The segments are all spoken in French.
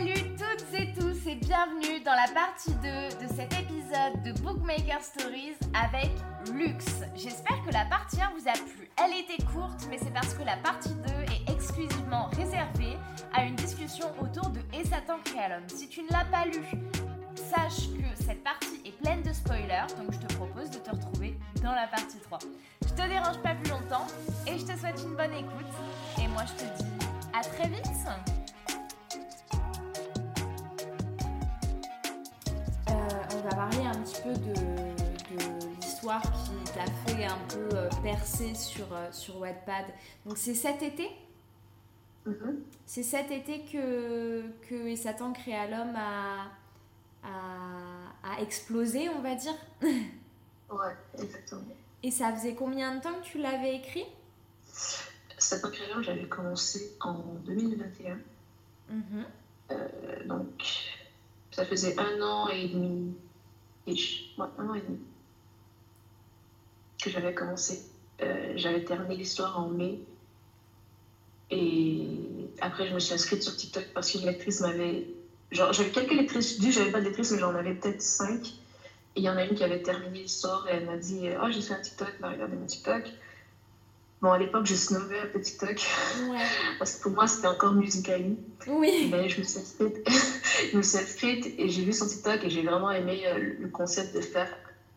Salut toutes et tous et bienvenue dans la partie 2 de cet épisode de Bookmaker Stories avec Lux. J'espère que la partie 1 vous a plu. Elle était courte, mais c'est parce que la partie 2 est exclusivement réservée à une discussion autour de Et Satan l'homme. Si tu ne l'as pas lu, sache que cette partie est pleine de spoilers, donc je te propose de te retrouver dans la partie 3. Je te dérange pas plus longtemps et je te souhaite une bonne écoute. Et moi je te dis à très vite euh, On va parler un petit peu de, l'histoire qui t'a fait un peu euh, percer sur, euh, sur Wattpad. Donc c'est cet été mm-hmm. C'est cet été que, que Et Satan créa l'homme a, a, explosé, on va dire Ouais, exactement. Et ça faisait combien de temps que tu l'avais écrit? Cette créa j'avais commencé en 2021. Mm-hmm. Euh, donc, ça faisait un an et demi. Ouais, un an et demi que j'avais commencé. Euh, j'avais terminé l'histoire en mai. Et après, je me suis inscrite sur TikTok parce qu'une lectrice m'avait. Genre, j'avais quelques lectrices. Je j'avais pas de lectrices, mais j'en avais peut-être cinq. Et il y en a une qui avait terminé l'histoire et elle m'a dit Oh, j'ai fait un TikTok, va regarder mon TikTok. Bon, à l'époque, je snobais un peu TikTok. Parce que pour moi, c'était encore Musical.ly. Oui. Mais je me suis inscrite, suis inscrite et j'ai vu son TikTok et j'ai vraiment aimé euh, le concept de faire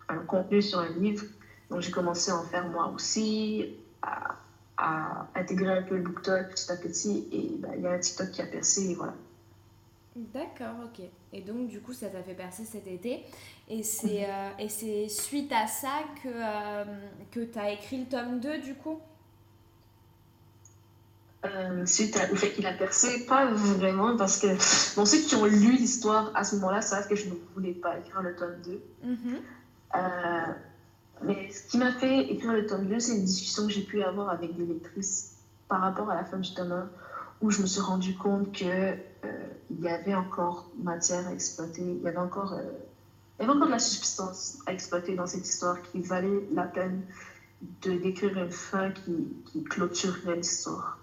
un contenu sur un livre. Donc, j'ai commencé à en faire moi aussi, à, à intégrer un peu le BookTok petit à petit. Et bah, il y a un TikTok qui a percé et voilà. D'accord, ok. Et donc, du coup, ça t'a fait percer cet été. Et c'est euh, suite à ça que, euh, que tu as écrit le tome 2, du coup? Euh, Suite au fait qu'il a percé, pas vraiment, parce que bon, ceux qui ont lu l'histoire à ce moment-là savent que je ne voulais pas écrire le tome 2. Mhm. mais ce qui m'a fait écrire le tome 2, c'est une discussion que j'ai pu avoir avec des lectrices par rapport à la fin du tome 1, où je me suis rendu compte que il y avait encore matière à exploiter, il y avait encore, euh, il y avait encore de la substance à exploiter dans cette histoire qui valait la peine de décrire une fin qui, qui clôturerait l'histoire.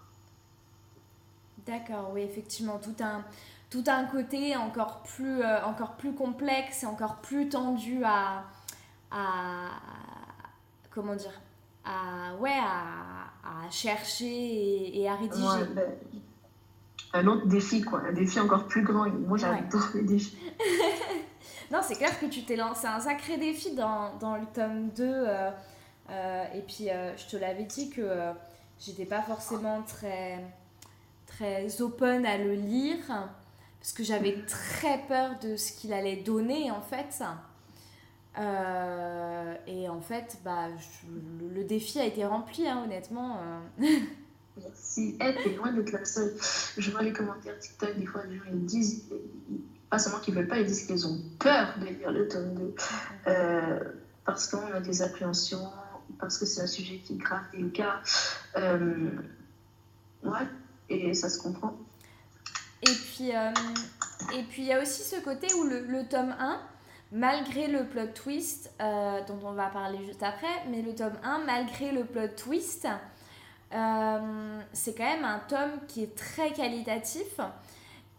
D'accord, oui, effectivement, tout un, tout un côté encore plus, euh, encore plus complexe et encore plus tendu à, à comment dire, à, ouais, à, à chercher et, à rédiger. Ben, un autre défi, quoi. Un défi encore plus grand. moi, j'adore les défis. non, c'est clair que tu t'es lancé un sacré défi dans, dans le tome 2. Euh, euh, et puis, je te l'avais dit que j'étais pas forcément très, très open à le lire. Parce que j'avais très peur de ce qu'il allait donner, en fait. et en fait, bah, le, défi a été rempli, hein, honnêtement. Si elle est loin d'être la seule. Je vois les commentaires TikTok, des fois, les gens ils disent, pas seulement qu'ils veulent pas, ils disent qu'ils ont peur de lire le tome 2. Euh, parce qu'on a des appréhensions, parce que c'est un sujet qui est grave, délicat. Euh, ouais, et ça se comprend. Et puis, euh, et puis il y a aussi ce côté où le, tome 1, malgré le plot twist, dont on va parler juste après, mais le tome 1, malgré le plot twist, euh, c'est quand même un tome qui est très qualitatif.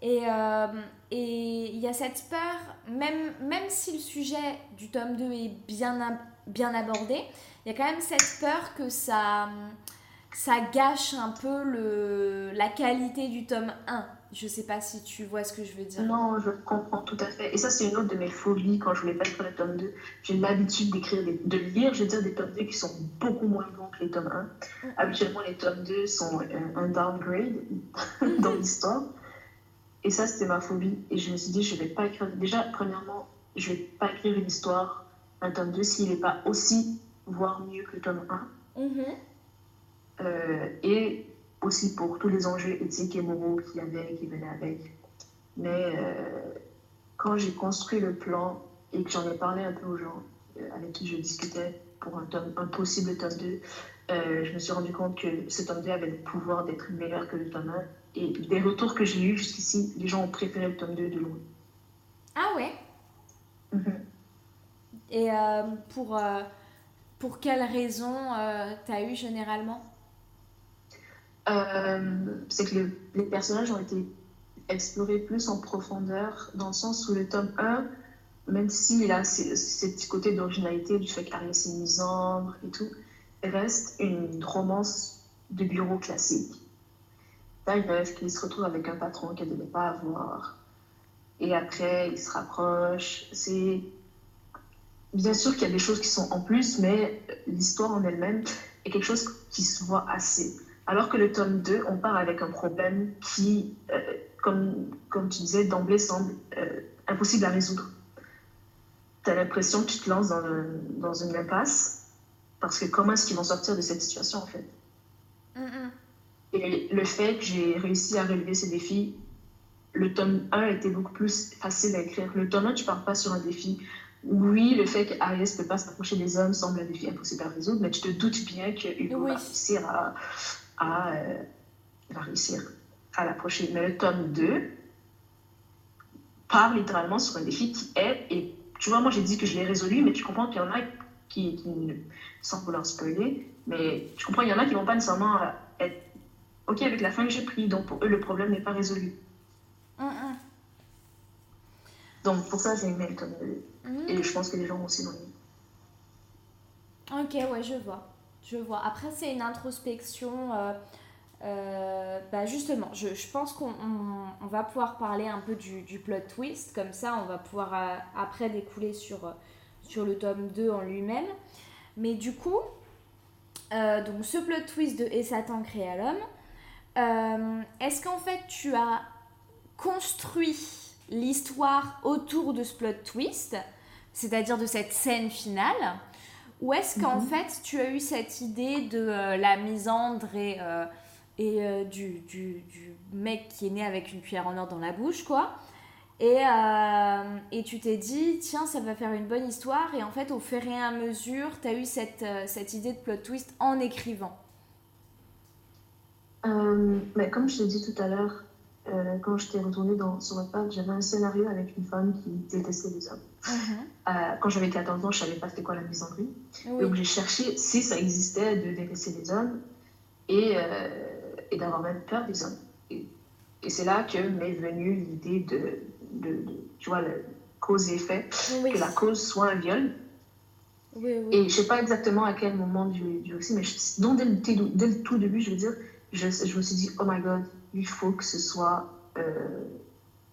Et euh, et il y a cette peur, même, même si le sujet du tome 2 est bien, bien abordé, il y a quand même cette peur que ça, ça gâche un peu le, la qualité du tome 1. Je sais pas si tu vois ce que je veux dire. Non, je comprends tout à fait. Et ça, c'est une autre de mes folies quand je voulais pas écrire le tome 2. J'ai l'habitude d'écrire, de lire, je veux dire, des tomes 2 qui sont beaucoup moins bons que les tomes 1. Mm. Habituellement, les tomes 2 sont un, downgrade dans l'histoire. Et ça, c'était ma phobie. Et je me suis dit, je vais pas écrire. Déjà, premièrement, je vais pas écrire une histoire, un tome 2, s'il n'est pas aussi, voire mieux que le tome 1. Mm-hmm. Euh, et aussi pour tous les enjeux éthiques et moraux qui, avait, qui venaient avec. Mais euh, quand j'ai construit le plan et que j'en ai parlé un peu aux gens euh, avec qui je discutais pour un, tome, un possible tome 2, euh, je me suis rendu compte que ce tome 2 avait le pouvoir d'être meilleur que le tome 1. Et des retours que j'ai eus jusqu'ici, les gens ont préféré le tome 2 de loin. Ah ouais? Mhm. Et pour, pour quelles raisons tu as eu généralement? C'est que les personnages ont été explorer plus en profondeur, dans le sens où le tome 1, même s'il a ces, petits côtés d'originalité, du fait qu'Arius est misandre et tout, reste une romance de bureau classique. Rêve qu'il se retrouve avec un patron qu'elle ne devait pas avoir. Et après, il se rapproche. C'est. Bien sûr qu'il y a des choses qui sont en plus, mais l'histoire en elle-même est quelque chose qui se voit assez. Alors que le tome 2, on part avec un problème qui, euh, comme, comme tu disais, d'emblée semble euh, impossible à résoudre. Tu as l'impression que tu te lances dans, dans une impasse, parce que comment est-ce qu'ils vont sortir de cette situation en fait? Et le fait que j'ai réussi à relever ces défis, le tome 1 était beaucoup plus facile à écrire. Le tome 1, tu pars pas sur un défi. Oui, le fait qu'Ariès ne peut pas s'approcher des hommes semble un défi impossible à résoudre, mais tu te doutes bien que Hugo va réussir à, à, euh, va réussir à l'approcher. Mais le tome 2 part littéralement sur un défi qui est, et tu vois, moi j'ai dit que je l'ai résolu, mais tu comprends qu'il y en a qui, qui, sans vouloir spoiler, mais tu comprends, il y en a qui vont pas nécessairement être OK avec la fin que j'ai prise, donc pour eux le problème n'est pas résolu. Donc pour ça j'ai aimé le tome 2. Mm. Et je pense que les gens ont aussi aimé. Ok, ouais, je vois. Je vois. Après, c'est une introspection. Euh, euh, bah justement, je, pense qu'on on, va pouvoir parler un peu du, du, plot twist. Comme ça, on va pouvoir euh, après découler sur, sur le tome 2 en lui-même. Mais du coup, donc ce plot twist de Et Satan créa l'homme, est-ce qu'en fait tu as construit l'histoire autour de ce plot twist, c'est-à-dire de cette scène finale ou est-ce qu'en mhm. fait, tu as eu cette idée de euh, la misandre et, euh, et euh, du, du, du, mec qui est né avec une cuillère en or dans la bouche, quoi et, et tu t'es dit, tiens, ça va faire une bonne histoire. Et en fait, au fur et à mesure, tu as eu cette, cette idée de plot twist en écrivant. mais comme je t'ai dit tout à l'heure, euh, quand j'étais retournée dans, sur ma page, j'avais un scénario avec une femme qui détestait les hommes. Mhm. Euh, quand j'avais 14 ans, je ne savais pas c'était quoi la misandrie. Donc j'ai cherché si ça existait de détester les hommes et, euh, et d'avoir même peur des hommes. Et, c'est là que m'est venue l'idée de, de, tu vois, le cause et effet, que la cause soit un viol. et je ne sais pas exactement à quel moment du, du récit, mais donc dès le, dès le tout début, je veux dire, je, je me suis dit, oh my god, il faut que ce soit euh,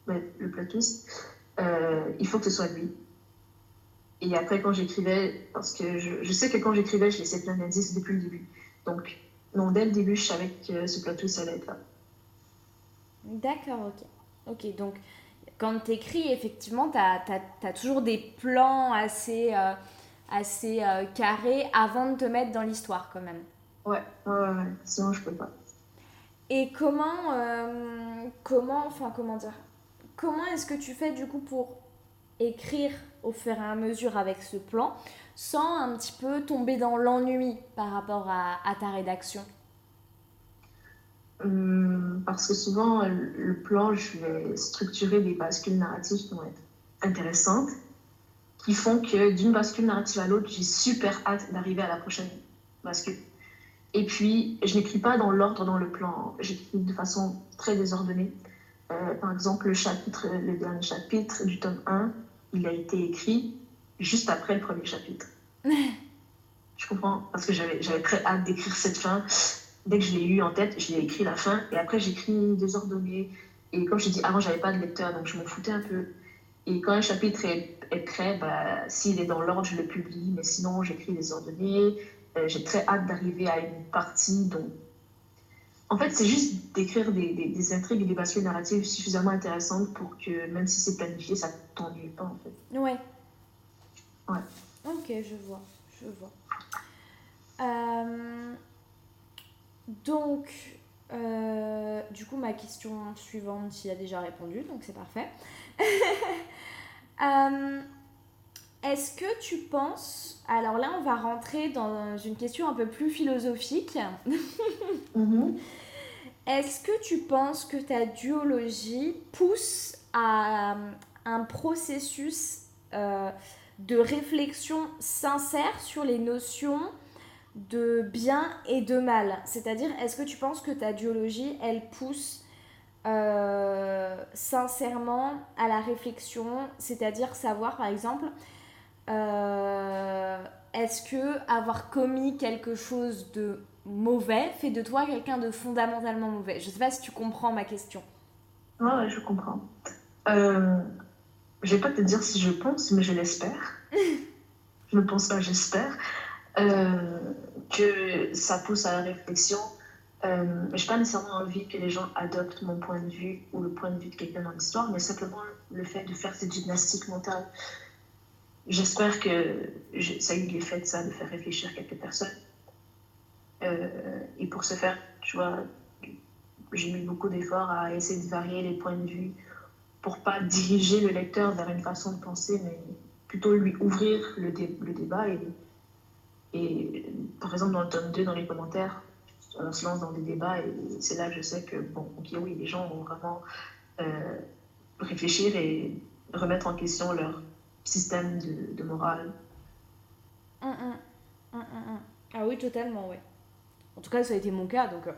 le platiste, euh, il faut que ce soit lui. Et après, quand j'écrivais, parce que je, je, sais que quand j'écrivais, je laissais plein d'indices depuis le début. Donc, non, dès le début, je savais que ce plateau, ça allait être là. D'accord, ok. Ok, donc, quand tu écris, effectivement, tu as, as, toujours des plans assez, euh, assez carrés avant de te mettre dans l'histoire, quand même. Ouais, ouais, ouais, sinon je peux pas. Et comment, euh, comment, enfin comment dire, comment est-ce que tu fais du coup pour écrire au fur et à mesure avec ce plan sans un petit peu tomber dans l'ennui par rapport à, ta rédaction? Hum, Parce que souvent, le plan, je vais structurer des bascules narratives qui vont être intéressantes, qui font que d'une bascule narrative à l'autre, j'ai super hâte d'arriver à la prochaine bascule. Et puis, je n'écris pas dans l'ordre dans le plan, j'écris de façon très désordonnée. Euh, par exemple, le, chapitre, le dernier chapitre du tome 1, il a été écrit juste après le premier chapitre. je comprends, parce que j'avais très hâte d'écrire cette fin. Dès que je l'ai eu en tête, je l'ai écrit la fin, et après j'écris désordonné. Et comme je t'ai dit, avant, j'avais pas de lecteur, donc je m'en foutais un peu. Et quand un chapitre est, est prêt, bah, s'il est dans l'ordre, je le publie, mais sinon, j'écris désordonné. Euh, j'ai très hâte d'arriver à une partie dont. En fait, c'est juste d'écrire des, des, intrigues et des bascules narratives suffisamment intéressantes pour que, même si c'est planifié, ça ne t'ennuie pas, en fait. Ouais. Ouais. Ok, je vois. Je vois. Euh, donc, euh, du coup, ma question suivante y a déjà répondu, donc c'est parfait. Est-ce que tu penses... Alors là, on va rentrer dans une question un peu plus philosophique. Mhm. Est-ce que tu penses que ta duologie pousse à un processus euh, de réflexion sincère sur les notions de bien et de mal? C'est-à-dire, est-ce que tu penses que ta duologie, elle pousse euh, sincèrement à la réflexion, c'est-à-dire savoir par exemple, euh, est-ce que avoir commis quelque chose de mauvais fait de toi quelqu'un de fondamentalement mauvais? Je sais pas si tu comprends ma question. Ouais, je comprends. Euh, je vais pas te dire si je pense, mais je l'espère. je ne pense pas, j'espère. Euh, que ça pousse à la réflexion. Euh, je n'ai pas nécessairement envie que les gens adoptent mon point de vue ou le point de vue de quelqu'un dans l'histoire, mais simplement le fait de faire cette gymnastique mentale. J'espère que ça a eu l'effet de ça, de faire réfléchir quelques personnes. Euh, et pour ce faire, tu vois, j'ai mis beaucoup d'efforts à essayer de varier les points de vue pour pas diriger le lecteur vers une façon de penser, mais plutôt lui ouvrir le, débat et et par exemple, dans le tome 2, dans les commentaires, on se lance dans des débats et c'est là que je sais que, bon, ok, oui, les gens vont vraiment euh, réfléchir et remettre en question leur système de, de morale. Hum, hum, hum, ah oui, totalement, oui. En tout cas, ça a été mon cas, donc. Euh.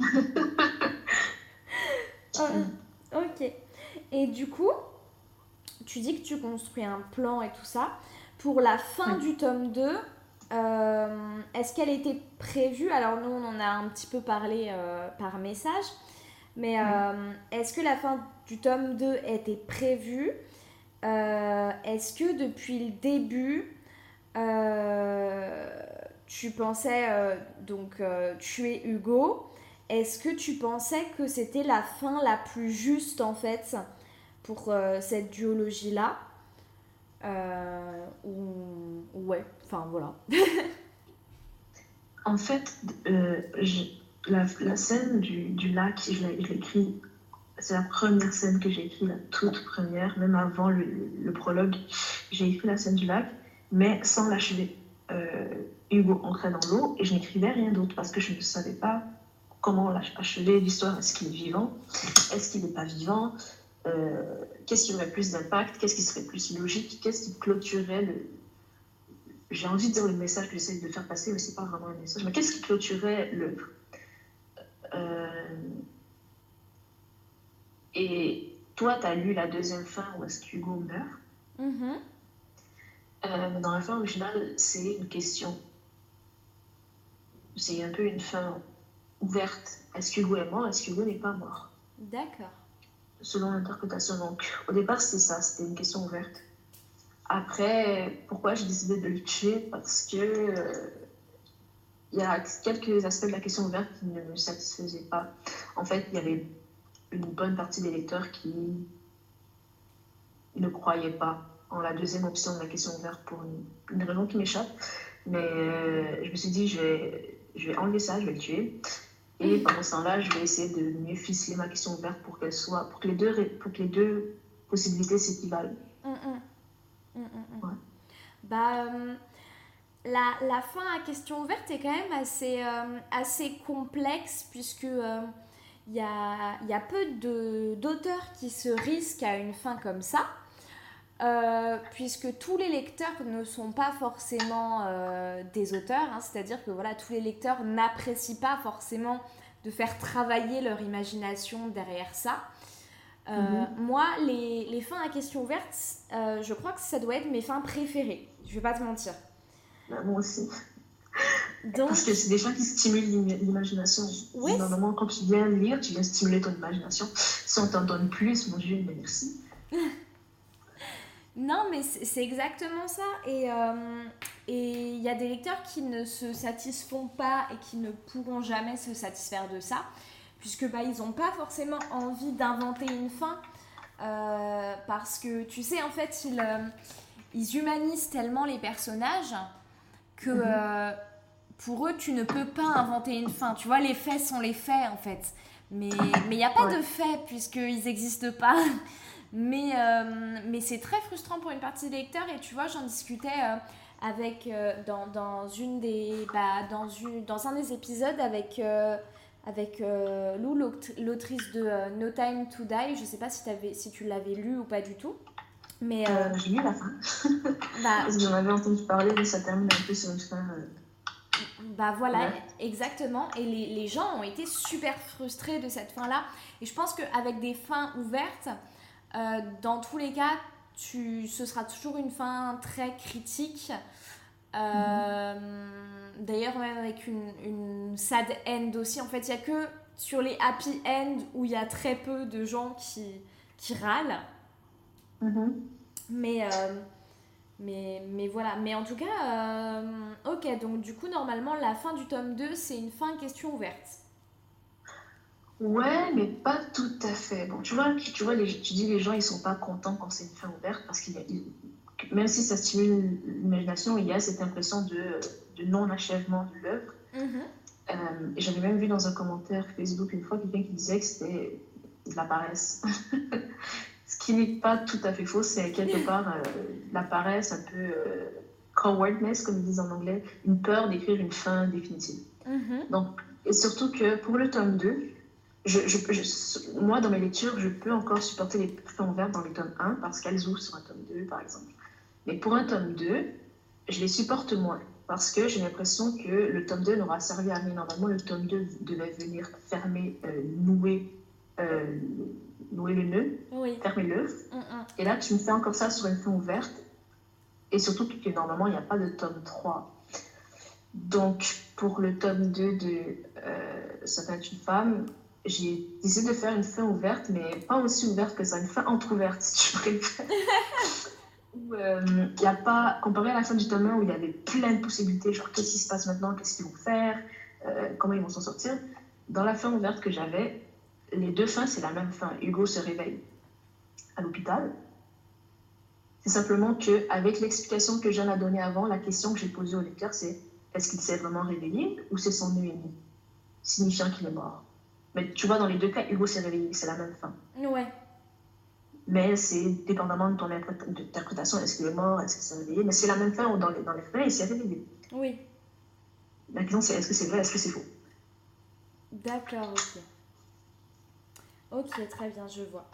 ok. Et du coup, tu dis que tu construis un plan et tout ça. Pour la fin du tome 2, euh, est-ce qu'elle était prévue? Alors nous, on en a un petit peu parlé euh, par message, mais euh, est-ce que la fin du tome 2 était prévue? Est-ce que depuis le début, tu pensais donc tuer Hugo? Est-ce que tu pensais que c'était la fin la plus juste en fait pour cette duologie-là? Euh, ou, ouais, enfin voilà. en fait, euh, la, scène du, du lac, je l'ai c'est la première scène que j'ai écrite, la toute première, même avant le, prologue. J'ai écrit la scène du lac, mais sans l'achever. Euh, Hugo entrait dans l'eau et je n'écrivais rien d'autre parce que je ne savais pas comment achever l'histoire. Est-ce qu'il est vivant? Est-ce qu'il n'est pas vivant? Euh, qu'est-ce qui aurait plus d'impact, qu'est-ce qui serait plus logique, qu'est-ce qui clôturerait le... J'ai envie de dire le message que j'essaie de faire passer, mais c'est pas vraiment un message. Mais qu'est-ce qui clôturerait l'œuvre? Euh, Et toi, tu as lu la deuxième fin où est-ce qu'Hugo meurt? Mm-hmm. Euh, dans la fin originale, c'est une question. C'est un peu une fin ouverte. Est-ce qu'Hugo est mort? Est-ce qu'Hugo n'est pas mort? D'accord selon l'interprétation. Donc, au départ, c'était ça, c'était une question ouverte. Après, pourquoi j'ai décidé de le tuer? Parce que euh, il y a quelques aspects de la question ouverte qui ne me satisfaisaient pas. En fait, il y avait une bonne partie des lecteurs qui ne croyaient pas en la deuxième option de la question ouverte pour une, raison qui m'échappe. Mais euh, je me suis dit, je vais, je vais enlever ça, je vais le tuer. Et pendant ce temps-là, je vais essayer de mieux ficeler ma question ouverte pour qu'elle soit, pour que les deux, pour que les deux possibilités s'équivalent. Mm, mm. Mm, bah, euh, la, la, fin à question ouverte est quand même assez, euh, assez complexe puisque il euh, y, a, y, a, peu d'auteurs qui se risquent à une fin comme ça. puisque tous les lecteurs ne sont pas forcément des auteurs, hein. c'est-à-dire que voilà, tous les lecteurs n'apprécient pas forcément de faire travailler leur imagination derrière ça. Euh, mhm. Moi, les, les, fins à question ouverte, euh, je crois que ça doit être mes fins préférées. Je vais pas te mentir. Bah, moi aussi. Donc... Parce que c'est des fins qui stimulent l'imagination. Oui. Normalement, quand tu viens lire, tu viens stimuler ton imagination. Si on t'en donne plus, mon Dieu, merci. non, mais c'est exactement ça. Et euh, et il y a des lecteurs qui ne se satisfont pas et qui ne pourront jamais se satisfaire de ça, puisque bah, ils n'ont pas forcément envie d'inventer une fin, euh, parce que tu sais, en fait, ils, euh, ils humanisent tellement les personnages que mhm. euh, pour eux, tu ne peux pas inventer une fin. Tu vois, les faits sont les faits, en fait. Mais il n'y a pas de faits, puisqu'ils n'existent pas. Mais, mais c'est très frustrant pour une partie des lecteurs, et tu vois, j'en discutais avec euh, dans, dans, une des bah, dans une dans un des épisodes avec euh, avec euh, Lou l'autrice de No Time to Die je sais pas si avais, si tu l'avais lu ou pas du tout mais j'ai lu la fin bah, j'en avais entendu parler mais ça termine un peu sur une fin Bah voilà, exactement. Et les, les, gens ont été super frustrés de cette fin-là. Et je pense qu'avec des fins ouvertes, euh, dans tous les cas, tu, ce sera toujours une fin très critique. Euh, d'ailleurs, même avec une, une, sad end aussi. En fait, il n'y a que sur les happy end où il y a très peu de gens qui, qui râlent. Mm-hmm. Mais, euh, mais, mais voilà. Mais en tout cas, ok. Donc, du coup, normalement, la fin du tome 2, c'est une fin question ouverte. Ouais, mais pas tout à fait. Bon, tu vois, tu, vois les, tu dis les gens, ils sont pas contents quand c'est une fin ouverte parce qu'il même si ça stimule l'imagination, il y a cette impression de, de non-achèvement de l'œuvre. Mm-hmm. Euh, et j'avais même vu dans un commentaire Facebook une fois quelqu'un qui disait que c'était de la paresse. Ce qui n'est pas tout à fait faux, c'est quelque part euh, la paresse, un peu euh, cowardness, comme ils disent en anglais, une peur d'écrire une fin définitive. Mm-hmm. Donc, et surtout que pour le tome 2, je, moi, dans mes lectures, je peux encore supporter les fins ouvertes dans les tomes 1 parce qu'elles ouvrent sur un tome 2, par exemple. Mais pour un tome 2, je les supporte moins parce que j'ai l'impression que le tome 2 n'aura servi à rien. Normalement, le tome 2 devait venir fermer, euh, nouer, euh, nouer le nœud, fermer l'œuf. Mm, mm. Et là, tu me fais encore ça sur une fin ouverte. Et surtout que normalement, il n'y a pas de tome 3. Donc, pour le tome 2 de euh, Ça une femme, j'ai décidé de faire une fin ouverte, mais pas aussi ouverte que ça, une fin entrouverte, si tu préfères. où euh, n'y a pas, comparé à la fin du tome 1 où il y avait plein de possibilités, genre qu'est-ce qui se passe maintenant, qu'est-ce qu'ils vont faire, euh, comment ils vont s'en sortir. Dans la fin ouverte que j'avais, les deux fins, c'est la même fin. Hugo se réveille à l'hôpital. C'est simplement qu'avec l'explication que Jeanne a donnée avant, la question que j'ai posée au lecteur, c'est est-ce qu'il s'est vraiment réveillé ou c'est son nœud signifiant qu'il est mort mais tu vois, dans les deux cas, Hugo s'est réveillé, c'est la même fin. Ouais. Mais c'est dépendamment de ton interprétation, est-ce qu'il est mort, est-ce qu'il s'est réveillé, mais c'est la même fin dans les, dans les faits, il s'est réveillé. Oui. La question c'est est-ce que c'est vrai, est-ce que c'est faux? D'accord, ok. Ok, très bien, je vois.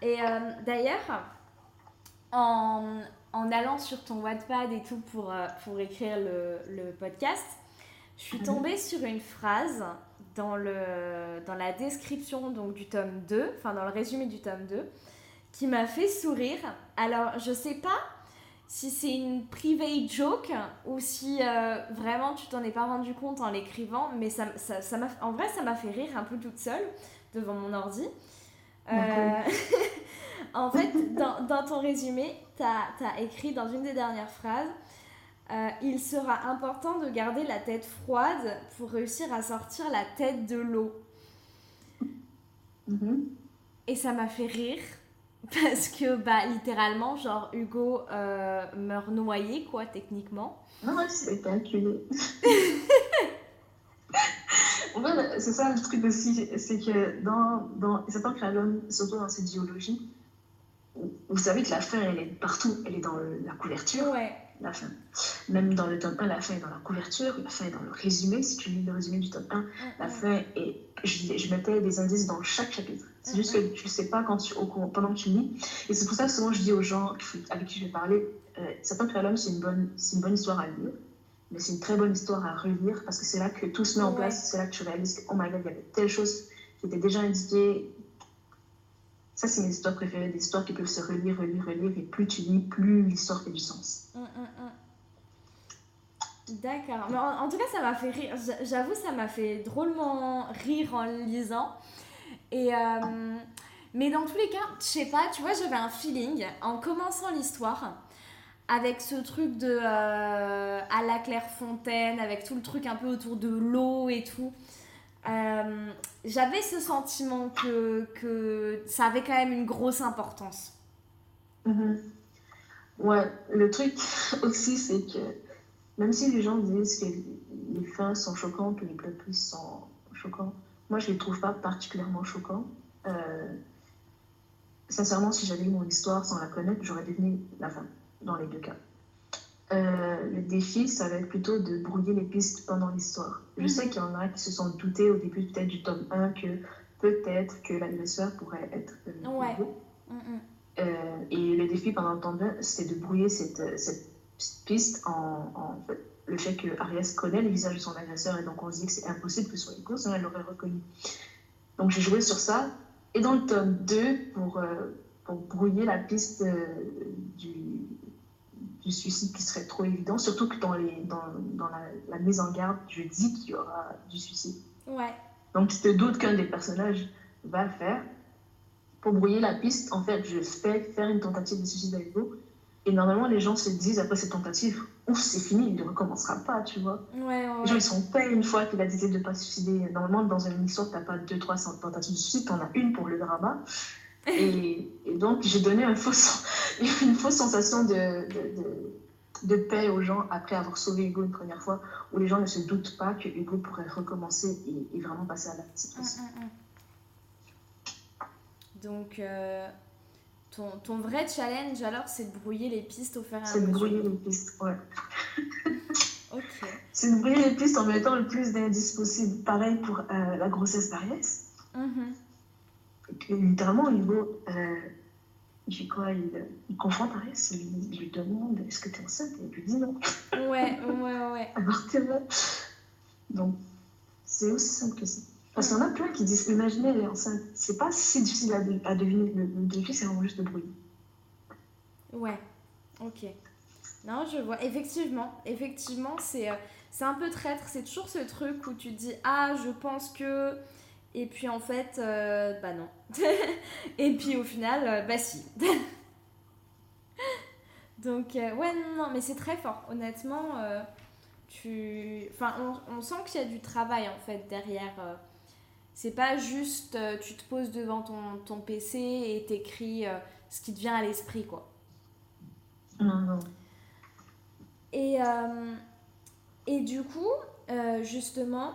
Et euh, d'ailleurs, en, en, allant sur ton Wattpad et tout pour, euh, pour écrire le, le podcast, je suis mhm. tombée sur une phrase dans, le, dans la description donc, du tome 2, enfin dans le résumé du tome 2, qui m'a fait sourire. Alors, je sais pas si c'est une private joke ou si euh, vraiment tu t'en es pas rendu compte en l'écrivant, mais ça, ça, ça en vrai, ça m'a fait rire un peu toute seule devant mon ordi. Euh, en fait, dans, dans, ton résumé, tu as, as, écrit dans une des dernières phrases euh, il sera important de garder la tête froide pour réussir à sortir la tête de l'eau. Mm-hmm. Et ça m'a fait rire parce que, bah, littéralement, genre, Hugo euh, meurt noyé, quoi, techniquement. Non, c'est calculé. en fait, c'est ça le truc aussi, c'est que dans, dans certains surtout dans cette géologie, vous savez que la fin, elle est partout, elle est dans la couverture. Ouais la fin. Même dans le tome 1, la fin est dans la couverture, la fin est dans le résumé. Si tu lis le résumé du tome 1, mm, la fin est. Je, je, mettais des indices dans chaque chapitre. C'est juste que tu ne sais pas quand tu, au, pendant que tu lis. Et c'est pour ça que souvent je dis aux gens avec qui je vais parler euh, Certains l'homme, c'est une, bonne, une bonne histoire à lire, mais c'est une très bonne histoire à relire parce que c'est là que tout se met en place. C'est là que tu réalises que, oh my god, il y avait telle chose qui était déjà indiquée, ça, c'est mes histoires préférées, des histoires qui peuvent se relire, relire, relire, et plus tu lis, plus l'histoire fait du sens. Hum, hum, hum. D'accord. Mais en, tout cas, ça m'a fait rire. J'avoue, ça m'a fait drôlement rire en lisant. Et, euh, mais dans tous les cas, je sais pas, tu vois, j'avais un feeling en commençant l'histoire avec ce truc de euh, à la Clairefontaine, avec tout le truc un peu autour de l'eau et tout. Euh, j'avais ce sentiment que, que ça avait quand même une grosse importance. Mhm. Ouais, le truc aussi, c'est que même si les gens disent que les fins sont choquantes, que les plot twists sont choquants, moi je les trouve pas particulièrement choquants. Euh, sincèrement, si j'avais eu mon histoire sans la connaître, j'aurais deviné la fin, dans les deux cas. Euh, le défi, ça va être plutôt de brouiller les pistes pendant l'histoire. Je mhm. sais qu'il y en a qui se sont doutés au début peut-être du tome 1 que peut-être que l'agresseur pourrait être euh, ouais. Mhm. euh, et le défi pendant le tome 2, c'est de brouiller cette, cette piste en, le fait que Arias connaît le visage de son agresseur et donc on se dit que c'est impossible que ce soit Hugo, sinon elle l'aurait reconnu. Donc j'ai joué sur ça. Et dans le tome 2, pour, pour brouiller la piste du, du suicide qui serait trop évident, surtout que dans, les, dans, dans la, mise en garde, je dis qu'il y aura du suicide. Ouais. Donc tu te doutes qu'un des personnages va le faire. Pour brouiller la piste, en fait, je fais faire une tentative de suicide avec vous. Et normalement, les gens se disent après cette tentative, ouf, c'est fini, il ne recommencera pas, tu vois. Ouais, ouais, Les gens, ils sont pas une fois qu'il a décidé de ne pas se suicider. Normalement, dans une histoire, tu n'as pas deux, trois tentatives de suicide, tu en as une pour le drama. Et, donc, j'ai donné un faux, une fausse sensation de, de, de, paix aux gens après avoir sauvé Hugo une première fois, où les gens ne se doutent pas que Hugo pourrait recommencer et, vraiment passer à la petite mm, mm, mm. Donc, euh, ton, ton, vrai challenge, alors, c'est de brouiller les pistes au fur et à mesure. C'est de brouiller les pistes, ouais. ok. C'est de brouiller les pistes en mettant le plus d'indices possible. Pareil pour euh, la grossesse d'Ariès. Mm littéralement, niveau. Euh, il, quoi, il, il confronte Ariès, il, il, lui demande Est-ce que tu es enceinte? Et il lui dit non. Ouais, ouais, ouais. Alors, t'es là. Donc, c'est aussi simple que ça. Parce qu'il y en a plein qui disent Imaginez, elle est enceinte. C'est pas si difficile à, à deviner. Le, le défi, c'est vraiment juste de bruit. Ouais, ok. Non, je vois. Effectivement, effectivement, c'est euh, c'est un peu traître. C'est toujours ce truc où tu dis Ah, je pense que et puis en fait, euh, bah non. et puis au final, euh, bah si. Donc euh, ouais, non, non, mais c'est très fort. Honnêtement, tu... Enfin, on, on sent qu'il y a du travail en fait derrière. c'est pas juste tu te poses devant ton, ton PC et t'écris ce qui te vient à l'esprit, quoi. Non, non. Et, et du coup, justement,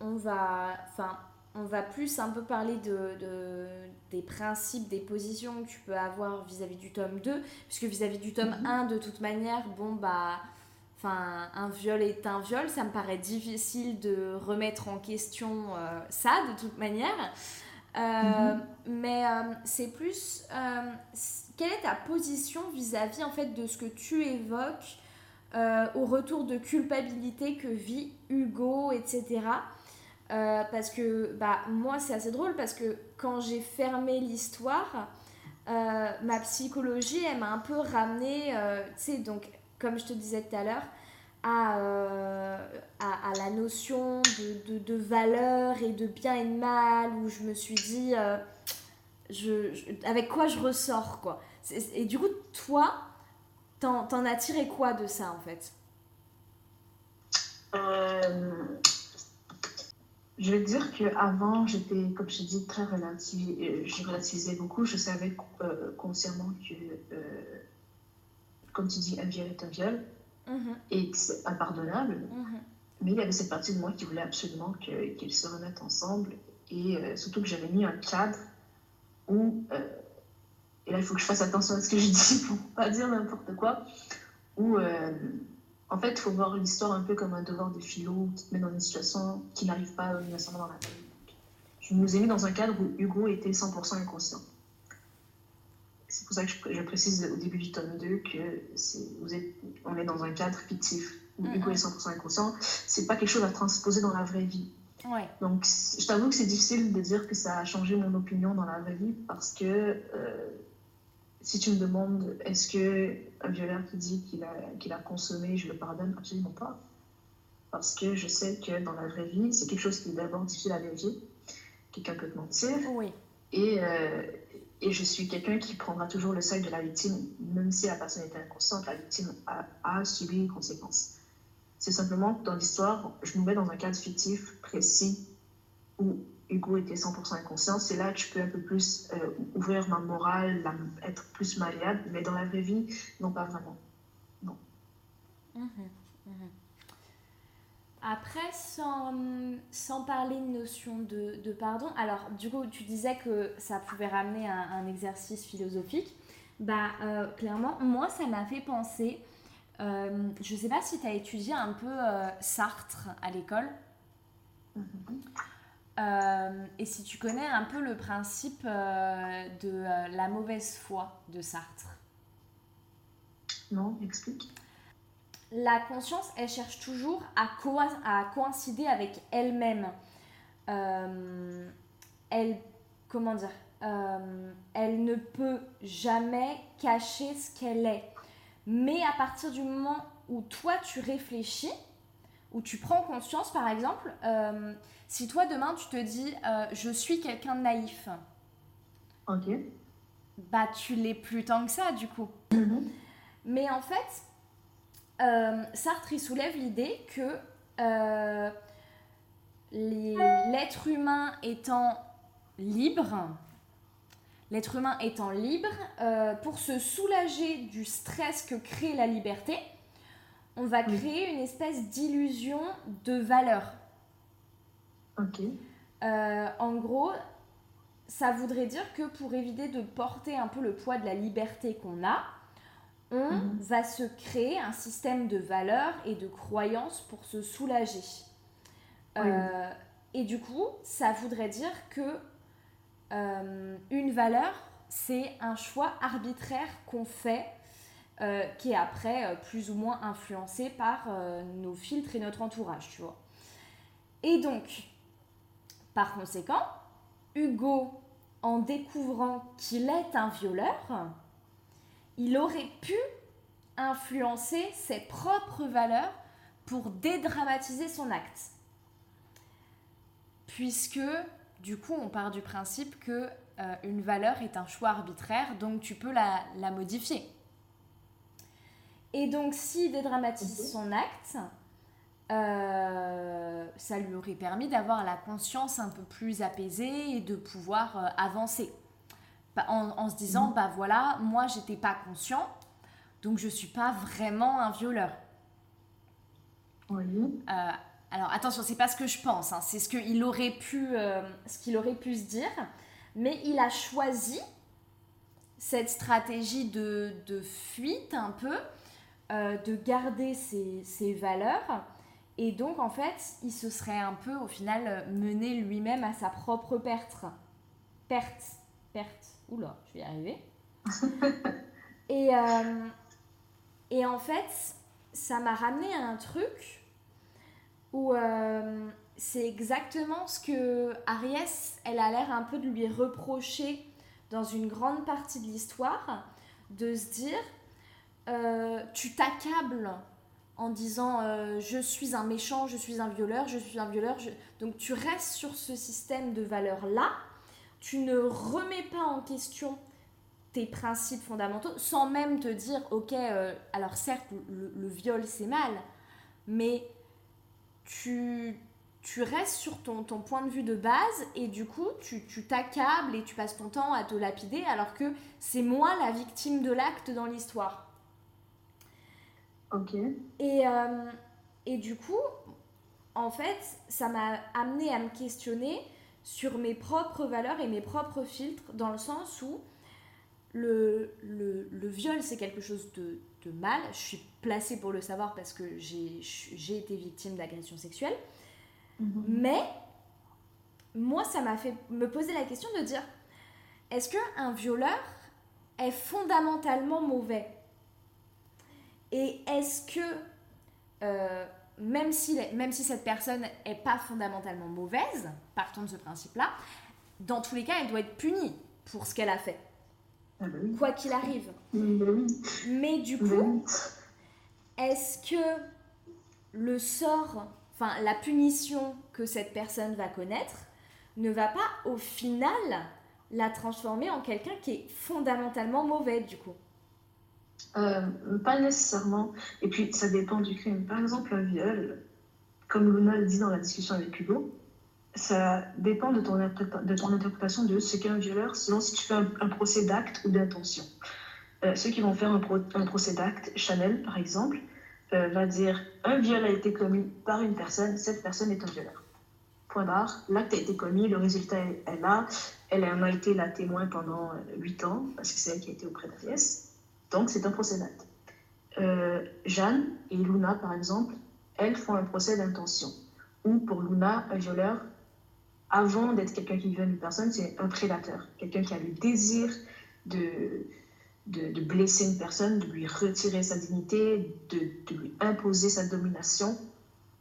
on va, enfin, on va plus un peu parler de, de, des principes, des positions que tu peux avoir vis-à-vis du tome 2, puisque vis-à-vis du tome 1, mhm. de toute manière, bon, bah, enfin, un viol est un viol, ça me paraît difficile de remettre en question euh, ça, de toute manière. Euh, mhm. Mais euh, c'est plus, quelle est ta position vis-à-vis, en fait, de ce que tu évoques au retour de culpabilité que vit Hugo, etc. Euh, parce que bah, moi, c'est assez drôle parce que quand j'ai fermé l'histoire, euh, ma psychologie, elle m'a un peu ramené, euh, tu sais, donc, comme je te disais tout à l'heure, à, à, la notion de, de, de, valeur et de bien et de mal, où je me suis dit, je, avec quoi je ressors, quoi. Et du coup, toi, t'en as tiré quoi de ça, en fait? Je vais dire qu'avant, j'étais, comme je dit, très relative. Euh, je relativisais beaucoup. Je savais euh, consciemment que, euh, comme tu dis, un viol est un viol mm-hmm. et que c'est impardonnable. Mm-hmm. Mais il y avait cette partie de moi qui voulait absolument qu'ils se remettent ensemble. Et surtout que j'avais mis un cadre où. et là, il faut que je fasse attention à ce que je dis pour pas dire n'importe quoi. Où en fait, il faut voir l'histoire un peu comme un devoir de philo qui te met dans une situation qui n'arrive pas nécessairement dans la vie. Je nous ai mis dans un cadre où Hugo était 100% inconscient. C'est pour ça que je, précise au début du tome 2 que vous êtes, on est dans un cadre fictif où Hugo est 100% inconscient. C'est pas quelque chose à transposer dans la vraie vie. Donc, je t'avoue que c'est difficile de dire que ça a changé mon opinion dans la vraie vie parce que euh, si tu me demandes est-ce que un violeur qui dit qu'il a, qu'il a consommé, je le pardonne? Absolument pas. Parce que je sais que dans la vraie vie, c'est quelque chose qui est d'abord difficile à vérifier. Quelqu'un peut te mentir. Oui. Et, euh, et je suis quelqu'un qui prendra toujours le seuil de la victime, même si la personne était inconsciente, la victime a, a subi une conséquence. C'est simplement que dans l'histoire, je nous mets dans un cadre fictif précis où Hugo était 100% inconscient, c'est là que je peux un peu plus euh, ouvrir ma morale, être plus malléable, mais dans la vraie vie, non, pas vraiment. Non. Mhm, mhm. Après, sans, sans, parler de notion de, de, pardon, alors du coup, tu disais que ça pouvait ramener un, un exercice philosophique. Bah, euh, clairement, moi, ça m'a fait penser. Euh, je sais pas si tu as étudié un peu euh, Sartre à l'école. Mhm. Euh, et si tu connais un peu le principe euh, de euh, la mauvaise foi de Sartre. Non, explique. la conscience, elle cherche toujours à, à coïncider avec elle-même. Elle, comment dire, elle ne peut jamais cacher ce qu'elle est. Mais à partir du moment où toi tu réfléchis, où tu prends conscience, par exemple, euh, si toi demain tu te dis je suis quelqu'un de naïf, ok, bah tu l'es plus tant que ça du coup. Mhm. Mais en fait, euh, Sartre il soulève l'idée que euh, l'être humain étant libre, l'être humain étant libre, euh, pour se soulager du stress que crée la liberté, on va créer une espèce d'illusion de valeur. Ok. en gros, ça voudrait dire que pour éviter de porter un peu le poids de la liberté qu'on a, on mhm. va se créer un système de valeurs et de croyances pour se soulager. Euh, et du coup, ça voudrait dire que euh, une valeur, c'est un choix arbitraire qu'on fait, euh, qui est après plus ou moins influencé par nos filtres et notre entourage, tu vois. Et donc, par conséquent, Hugo, en découvrant qu'il est un violeur, il aurait pu influencer ses propres valeurs pour dédramatiser son acte. Puisque, du coup, on part du principe que euh, une valeur est un choix arbitraire, donc tu peux la, modifier. Et donc, s'il dédramatise son acte, euh, ça lui aurait permis d'avoir la conscience un peu plus apaisée et de pouvoir euh, avancer. Bah, en, se disant, mhm. bah voilà, moi j'étais pas conscient, donc je suis pas vraiment un violeur. Oui. Euh, alors attention, c'est pas ce que je pense, hein, c'est ce qu'il aurait pu, ce qu'il aurait pu se dire, mais il a choisi cette stratégie de, de fuite un peu, euh, de garder ses, ses, valeurs, et donc en fait, il se serait un peu au final mené lui-même à sa propre perte. Perte, perte. Oula, je vais y arriver. et, euh, et en fait, ça m'a ramené à un truc où euh, c'est exactement ce que Ariès, elle a l'air un peu de lui reprocher dans une grande partie de l'histoire, de se dire, euh, tu t'accables en disant je suis un méchant, je suis un violeur, je suis un violeur. Donc tu restes sur ce système de valeurs-là tu ne remets pas en question tes principes fondamentaux sans même te dire, ok, euh, alors certes, le, viol c'est mal, mais tu, tu restes sur ton, ton, point de vue de base et du coup, tu t'accables et tu passes ton temps à te lapider alors que c'est moi la victime de l'acte dans l'histoire. Ok. Et, euh, et du coup, en fait, ça m'a amené à me questionner sur mes propres valeurs et mes propres filtres, dans le sens où le, le, le viol, c'est quelque chose de, de, mal. Je suis placée pour le savoir parce que j'ai été victime d'agression sexuelle. Mhm. Mais moi, ça m'a fait me poser la question de dire, est-ce qu'un violeur est fondamentalement mauvais? Et est-ce que... Euh, même si, même si cette personne n'est pas fondamentalement mauvaise, partons de ce principe-là, dans tous les cas, elle doit être punie pour ce qu'elle a fait. Ah bah Quoi qu'il arrive. Bah Mais du bah coup, est-ce que le sort, enfin la punition que cette personne va connaître, ne va pas au final la transformer en quelqu'un qui est fondamentalement mauvais du coup? Euh, pas nécessairement. Et puis, ça dépend du crime. Par exemple, un viol, comme Luna le dit dans la discussion avec Hugo, ça dépend de ton, de ton interprétation de ce qu'est un violeur, selon si tu fais un, procès d'acte ou d'intention. Euh, ceux qui vont faire un, procès d'acte, Chanel par exemple, euh, va dire un viol a été commis par une personne, cette personne est un violeur. Point barre, l'acte a été commis, le résultat est, là, elle en a été la témoin pendant 8 ans, parce que c'est elle qui a été auprès d'Ariès. Donc, c'est un procès d'acte. Euh, Jeanne et Luna, par exemple, elles font un procès d'intention. Ou pour Luna, un violeur, avant d'être quelqu'un qui viole une personne, c'est un prédateur. Quelqu'un qui a le désir de, de, blesser une personne, de lui retirer sa dignité, de, lui imposer sa domination,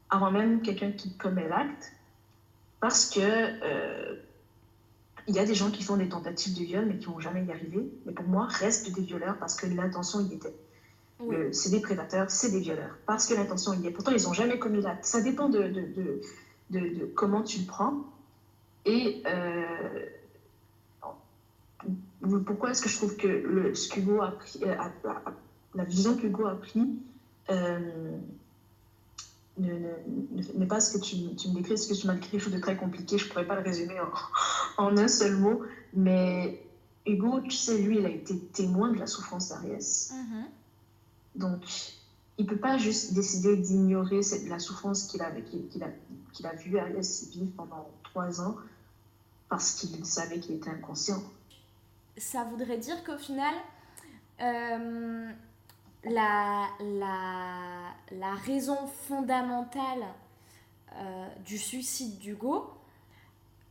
avant même quelqu'un qui commet l'acte, parce que euh, il y a des gens qui font des tentatives de viol mais qui vont jamais y arriver. Mais pour moi, restent des violeurs parce que l'intention y était. c'est des prédateurs, c'est des violeurs parce que l'intention y est. Pourtant, ils n'ont jamais commis l'acte. Ça dépend de, de, de, comment tu le prends. Et euh, pourquoi est-ce que je trouve que le, ce qu'Hugo a pris, euh, la vision qu'Hugo a pris euh, n'est pas ce que tu, tu, me décris, ce que tu m'as décrit, quelque chose de très compliqué. Je ne pourrais pas le résumer en, en, un seul mot. Mais Hugo, tu sais, lui, il a été témoin de la souffrance d'Ariès. Mm-hmm. Donc, il ne peut pas juste décider d'ignorer la souffrance qu'il a, qu'il a, qu'il a vu Ariès vivre pendant trois ans parce qu'il savait qu'il était inconscient ça voudrait dire qu'au final, euh, la, raison fondamentale euh, du suicide d'Hugo,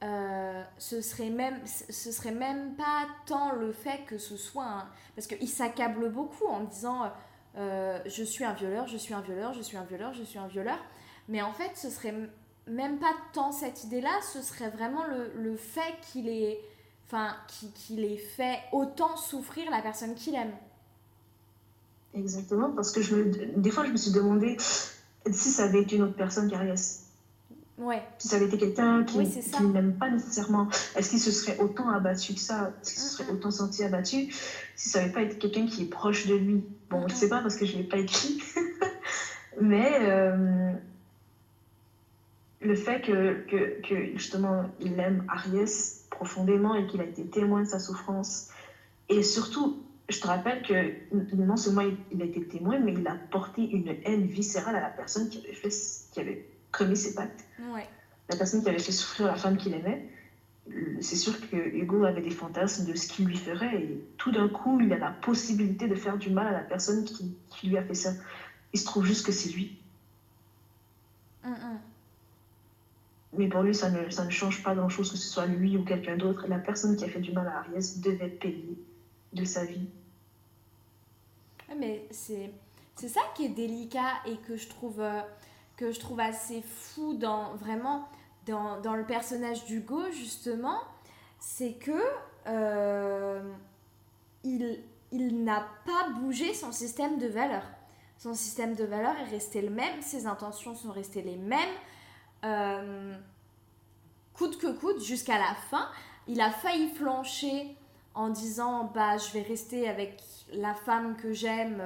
euh, ce serait même serait même pas tant le fait que ce soit un... parce qu'il s'accable beaucoup en disant je suis un violeur je suis un violeur je suis un violeur je suis un violeur mais en fait ce serait même pas tant cette idée là ce serait vraiment le, le fait qu'il est enfin, qui, qui les fait autant souffrir la personne qu'il aime. Exactement, parce que je des fois, je me suis demandé si ça avait été une autre personne qu'Ariès. Ouais. Si ça avait été quelqu'un qui, qui n'aime pas nécessairement, est-ce qu'il se serait autant abattu que ça? Est-ce qu'il se serait autant senti abattu si ça n'avait pas été quelqu'un qui est proche de lui? Bon, je ne sais pas parce que je ne l'ai pas écrit. Mais euh, le fait que, que, que, justement il aime Ariès profondément et qu'il a été témoin de sa souffrance. Et surtout, je te rappelle que non seulement il a été témoin, mais il a porté une haine viscérale à la personne qui avait, fait, qui avait commis ces actes. La personne qui avait fait souffrir la femme qu'il aimait. C'est sûr que Hugo avait des fantasmes de ce qu'il lui ferait et tout d'un coup, il a la possibilité de faire du mal à la personne qui, qui lui a fait ça. Il se trouve juste que c'est lui. Mm, mm. Mais pour lui, ça ne, ça ne change pas grand-chose que ce soit lui ou quelqu'un d'autre. La personne qui a fait du mal à Ariès devait payer de sa vie. Mais c'est, c'est ça qui est délicat et que je trouve, euh, que je trouve assez fou dans, vraiment dans, dans le personnage d'Hugo, justement. C'est que euh, il, il n'a pas bougé son système de valeurs. Son système de valeurs est resté le même, ses intentions sont restées les mêmes. Euh, coûte que coûte jusqu'à la fin. Il a failli flancher en disant bah je vais rester avec la femme que j'aime.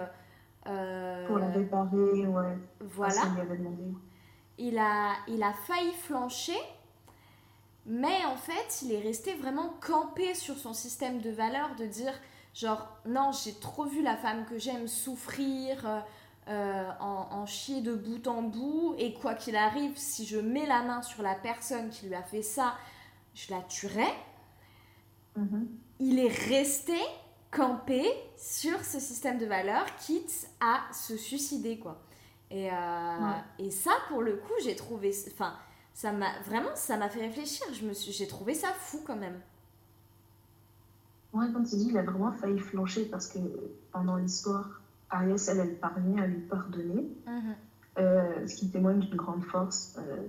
Euh, Pour la réparer, ouais. Voilà. Il a, il a failli flancher, mais en fait, il est resté vraiment campé sur son système de valeurs, de dire genre non, j'ai trop vu la femme que j'aime souffrir, euh, en, chier de bout en bout et quoi qu'il arrive, si je mets la main sur la personne qui lui a fait ça, je la tuerai. Mhm. Il est resté campé sur ce système de valeurs, quitte à se suicider, quoi. Et, euh, et ça, pour le coup, j'ai trouvé... Enfin, ça m'a... Vraiment, ça m'a fait réfléchir. Je me j'ai trouvé ça fou, quand même. Ouais, comme tu dis, il a vraiment failli flancher parce que pendant l'histoire, Ariès, elle, elle parvient à lui pardonner, mhm. euh, ce qui témoigne d'une grande force. Euh,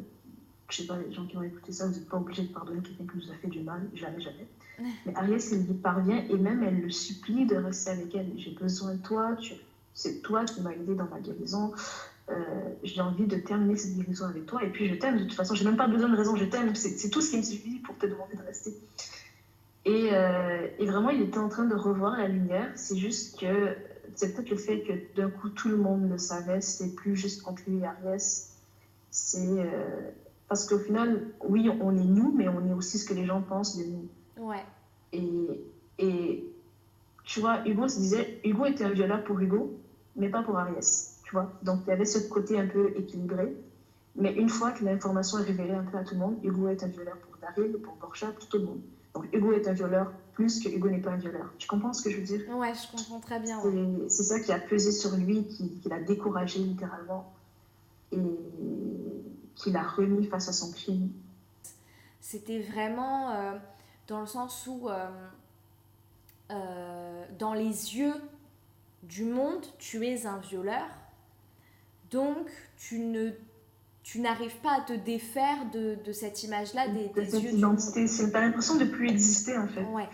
je sais pas, les gens qui ont écouté ça, vous n'êtes pas obligés de pardonner quelqu'un qui vous a fait du mal, jamais, jamais. Mais Ariès, elle y parvient et même elle le supplie de rester avec elle. J'ai besoin de toi, c'est toi qui m'as aidé dans ma guérison. Euh, j'ai envie de terminer cette guérison avec toi et puis je t'aime de toute façon. J'ai même pas besoin de raison, je t'aime. C'est tout ce qui me suffit pour te demander de rester. Et, euh, et, vraiment, il était en train de revoir la lumière. C'est juste que c'est peut-être le fait que d'un coup tout le monde le savait, c'est plus juste entre lui et Ariès. C'est euh, parce qu'au final, oui, on est nous, mais on est aussi ce que les gens pensent de nous. Ouais. Et, et tu vois, Hugo se disait, Hugo était un violeur pour Hugo, mais pas pour Ariès. Tu vois, donc il y avait ce côté un peu équilibré. Mais une fois que l'information est révélée un peu à tout le monde, Hugo est un violeur pour Daryl, pour Borcha, pour tout le monde. Donc Hugo est un violeur plus que Hugo n'est pas un violeur. Tu comprends ce que je veux dire? Ouais, je comprends très bien. C'est ça qui a pesé sur lui, qui, qui l'a découragé littéralement et qui l'a remis face à son crime. C'était vraiment euh, dans le sens où, euh, euh, dans les yeux du monde, tu es un violeur. Donc, tu ne tu n'arrives pas à te défaire de, de cette image-là des, de cette identité. C'est pas l'impression de plus exister en fait. Ouais.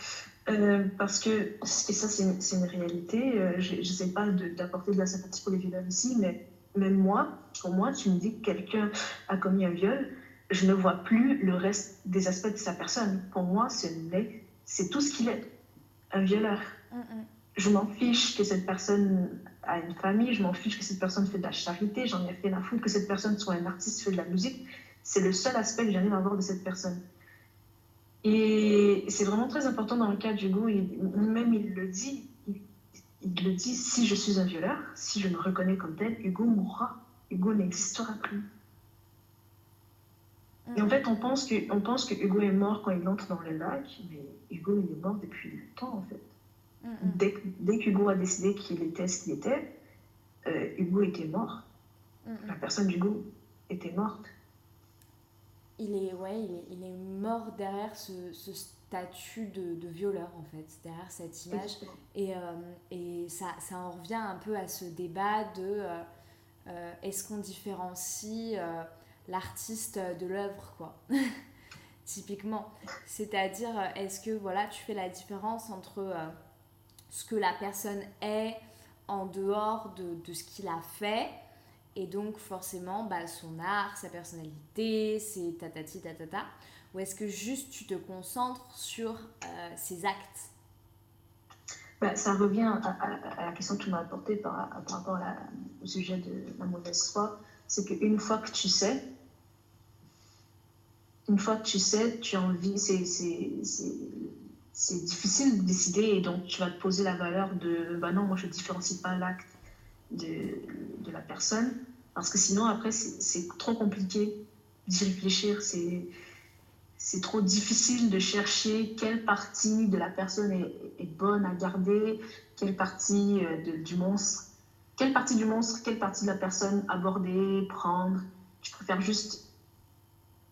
Euh, parce que, et ça c'est une, une, réalité, euh, je ne sais pas d'apporter de, de, la sympathie pour les violeurs ici, mais même moi, pour moi, tu me dis que quelqu'un a commis un viol, je ne vois plus le reste des aspects de sa personne. Pour moi, c'est tout ce qu'il est, un violeur. Mm. Je m'en fiche que cette personne a une famille, je m'en fiche que cette personne fait de la charité, j'en ai fait la foule, que cette personne soit un artiste, fait de la musique. C'est le seul aspect que j'arrive à voir de cette personne. Et c'est vraiment très important dans le cas d'Hugo, même il le dit, il, il, le dit, si je suis un violeur, si je me reconnais comme tel, Hugo mourra, Hugo n'existera plus. Et en fait, on pense, que, on pense que Hugo est mort quand il entre dans le lac, mais Hugo, il est mort depuis longtemps, en fait. Mm -hmm. Dès, dès qu'Hugo a décidé qu'il était ce qu'il était, euh, Hugo était mort. Mm -hmm. La personne d'Hugo était morte. Il est, ouais, il est, il est mort derrière ce, ce statut de, de, violeur, en fait, derrière cette image. Et, euh, et ça, ça en revient un peu à ce débat de euh, euh est-ce qu'on différencie euh, l'artiste de l'œuvre, quoi Typiquement. C'est-à-dire, est-ce que voilà, tu fais la différence entre ce que la personne est en dehors de, de ce qu'il a fait. Et donc, forcément, bah, son art, sa personnalité, ses tatati tatata. Ou est-ce que juste tu te concentres sur euh, ses actes? Bah, Ça revient à, la question que tu m'as apportée par, par rapport au sujet de la mauvaise foi. C'est qu'une fois que tu sais, une fois que tu sais, tu as envie, c'est c'est difficile de décider et donc tu vas te poser la valeur de bah non, moi je ne différencie pas l'acte de, de, la personne. Parce que sinon après c'est trop compliqué d'y réfléchir, c'est trop difficile de chercher quelle partie de la personne est, est bonne à garder, quelle partie euh, de, du monstre, quelle partie du monstre, quelle partie de la personne aborder, prendre? Tu préfères juste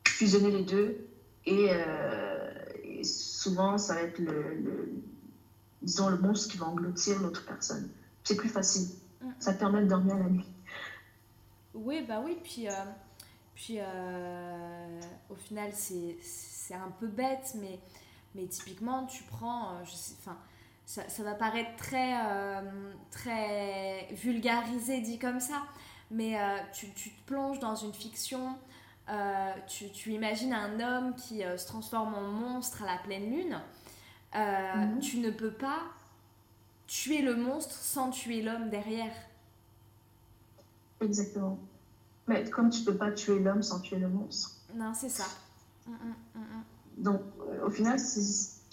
fusionner les deux et euh, souvent, ça va être le, le, disons, le monstre qui va engloutir l'autre personne. C'est plus facile. Mm. Ça te permet de dormir la nuit. Oui, bah oui. Puis, euh, puis euh, au final, c'est un peu bête, mais, mais typiquement, tu prends. Je sais, ça, ça va paraître très, euh, très vulgarisé dit comme ça, mais euh, tu, tu te plonges dans une fiction euh, tu, tu, imagines un homme qui se transforme en monstre à la pleine lune, mm -hmm. tu ne peux pas tuer le monstre sans tuer l'homme derrière. Exactement. Mais comme tu peux pas tuer l'homme sans tuer le monstre. Non, c'est ça. Mm -mm, Donc, au final,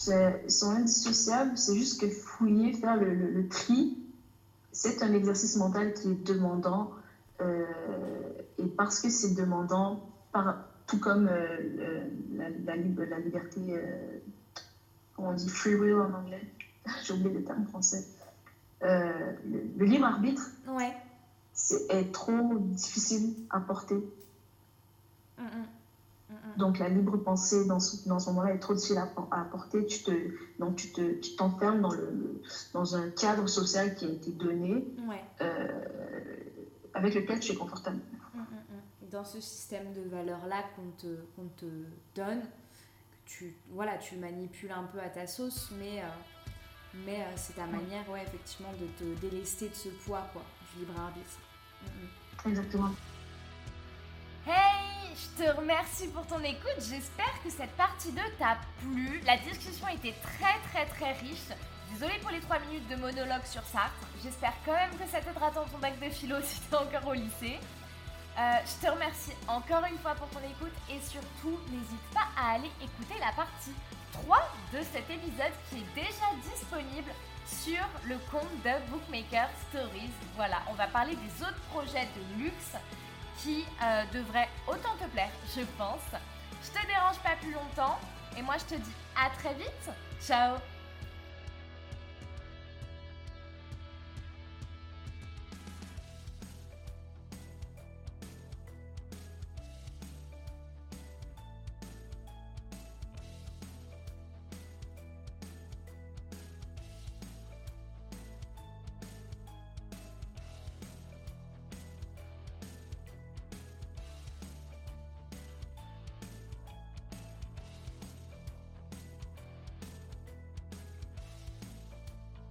ils sont indissociables. C'est juste que fouiller, faire le, le, le tri, c'est un exercice mental qui est demandant. et parce que c'est demandant, par, tout comme euh, la, la, la, liberté, euh, on dit free will en anglais, j'ai oublié le terme français, euh, le, le, libre arbitre, ouais. c'est est trop difficile à porter. Mm -mm. Mm donc la libre pensée dans ce, dans ce moment-là est trop difficile à, à porter. Tu te, donc tu te, tu t'enfermes dans le, dans un cadre social qui a été donné, ouais. euh, avec lequel tu es confortable dans ce système de valeurs-là qu'on te, qu te donne, tu, voilà, tu manipules un peu à ta sauce, mais, euh, mais euh, c'est ta manière, ouais, effectivement, de te délester de ce poids, quoi, du libre arbitre. Mm. Exactement. Je te remercie pour ton écoute. J'espère que cette partie 2 t'a plu. La discussion était très très très riche. Désolée pour les 3 minutes de monologue sur Sartre. J'espère quand même que ça t'aidera dans ton bac de philo si t'es encore au lycée. Euh, je te remercie encore une fois pour ton écoute et surtout n'hésite pas à aller écouter la partie 3 de cet épisode qui est déjà disponible sur le compte de Bookmaker Stories. Voilà, on va parler des autres projets de luxe qui euh, devraient autant te plaire, je pense. Je te dérange pas plus longtemps et moi je te dis à très vite. Ciao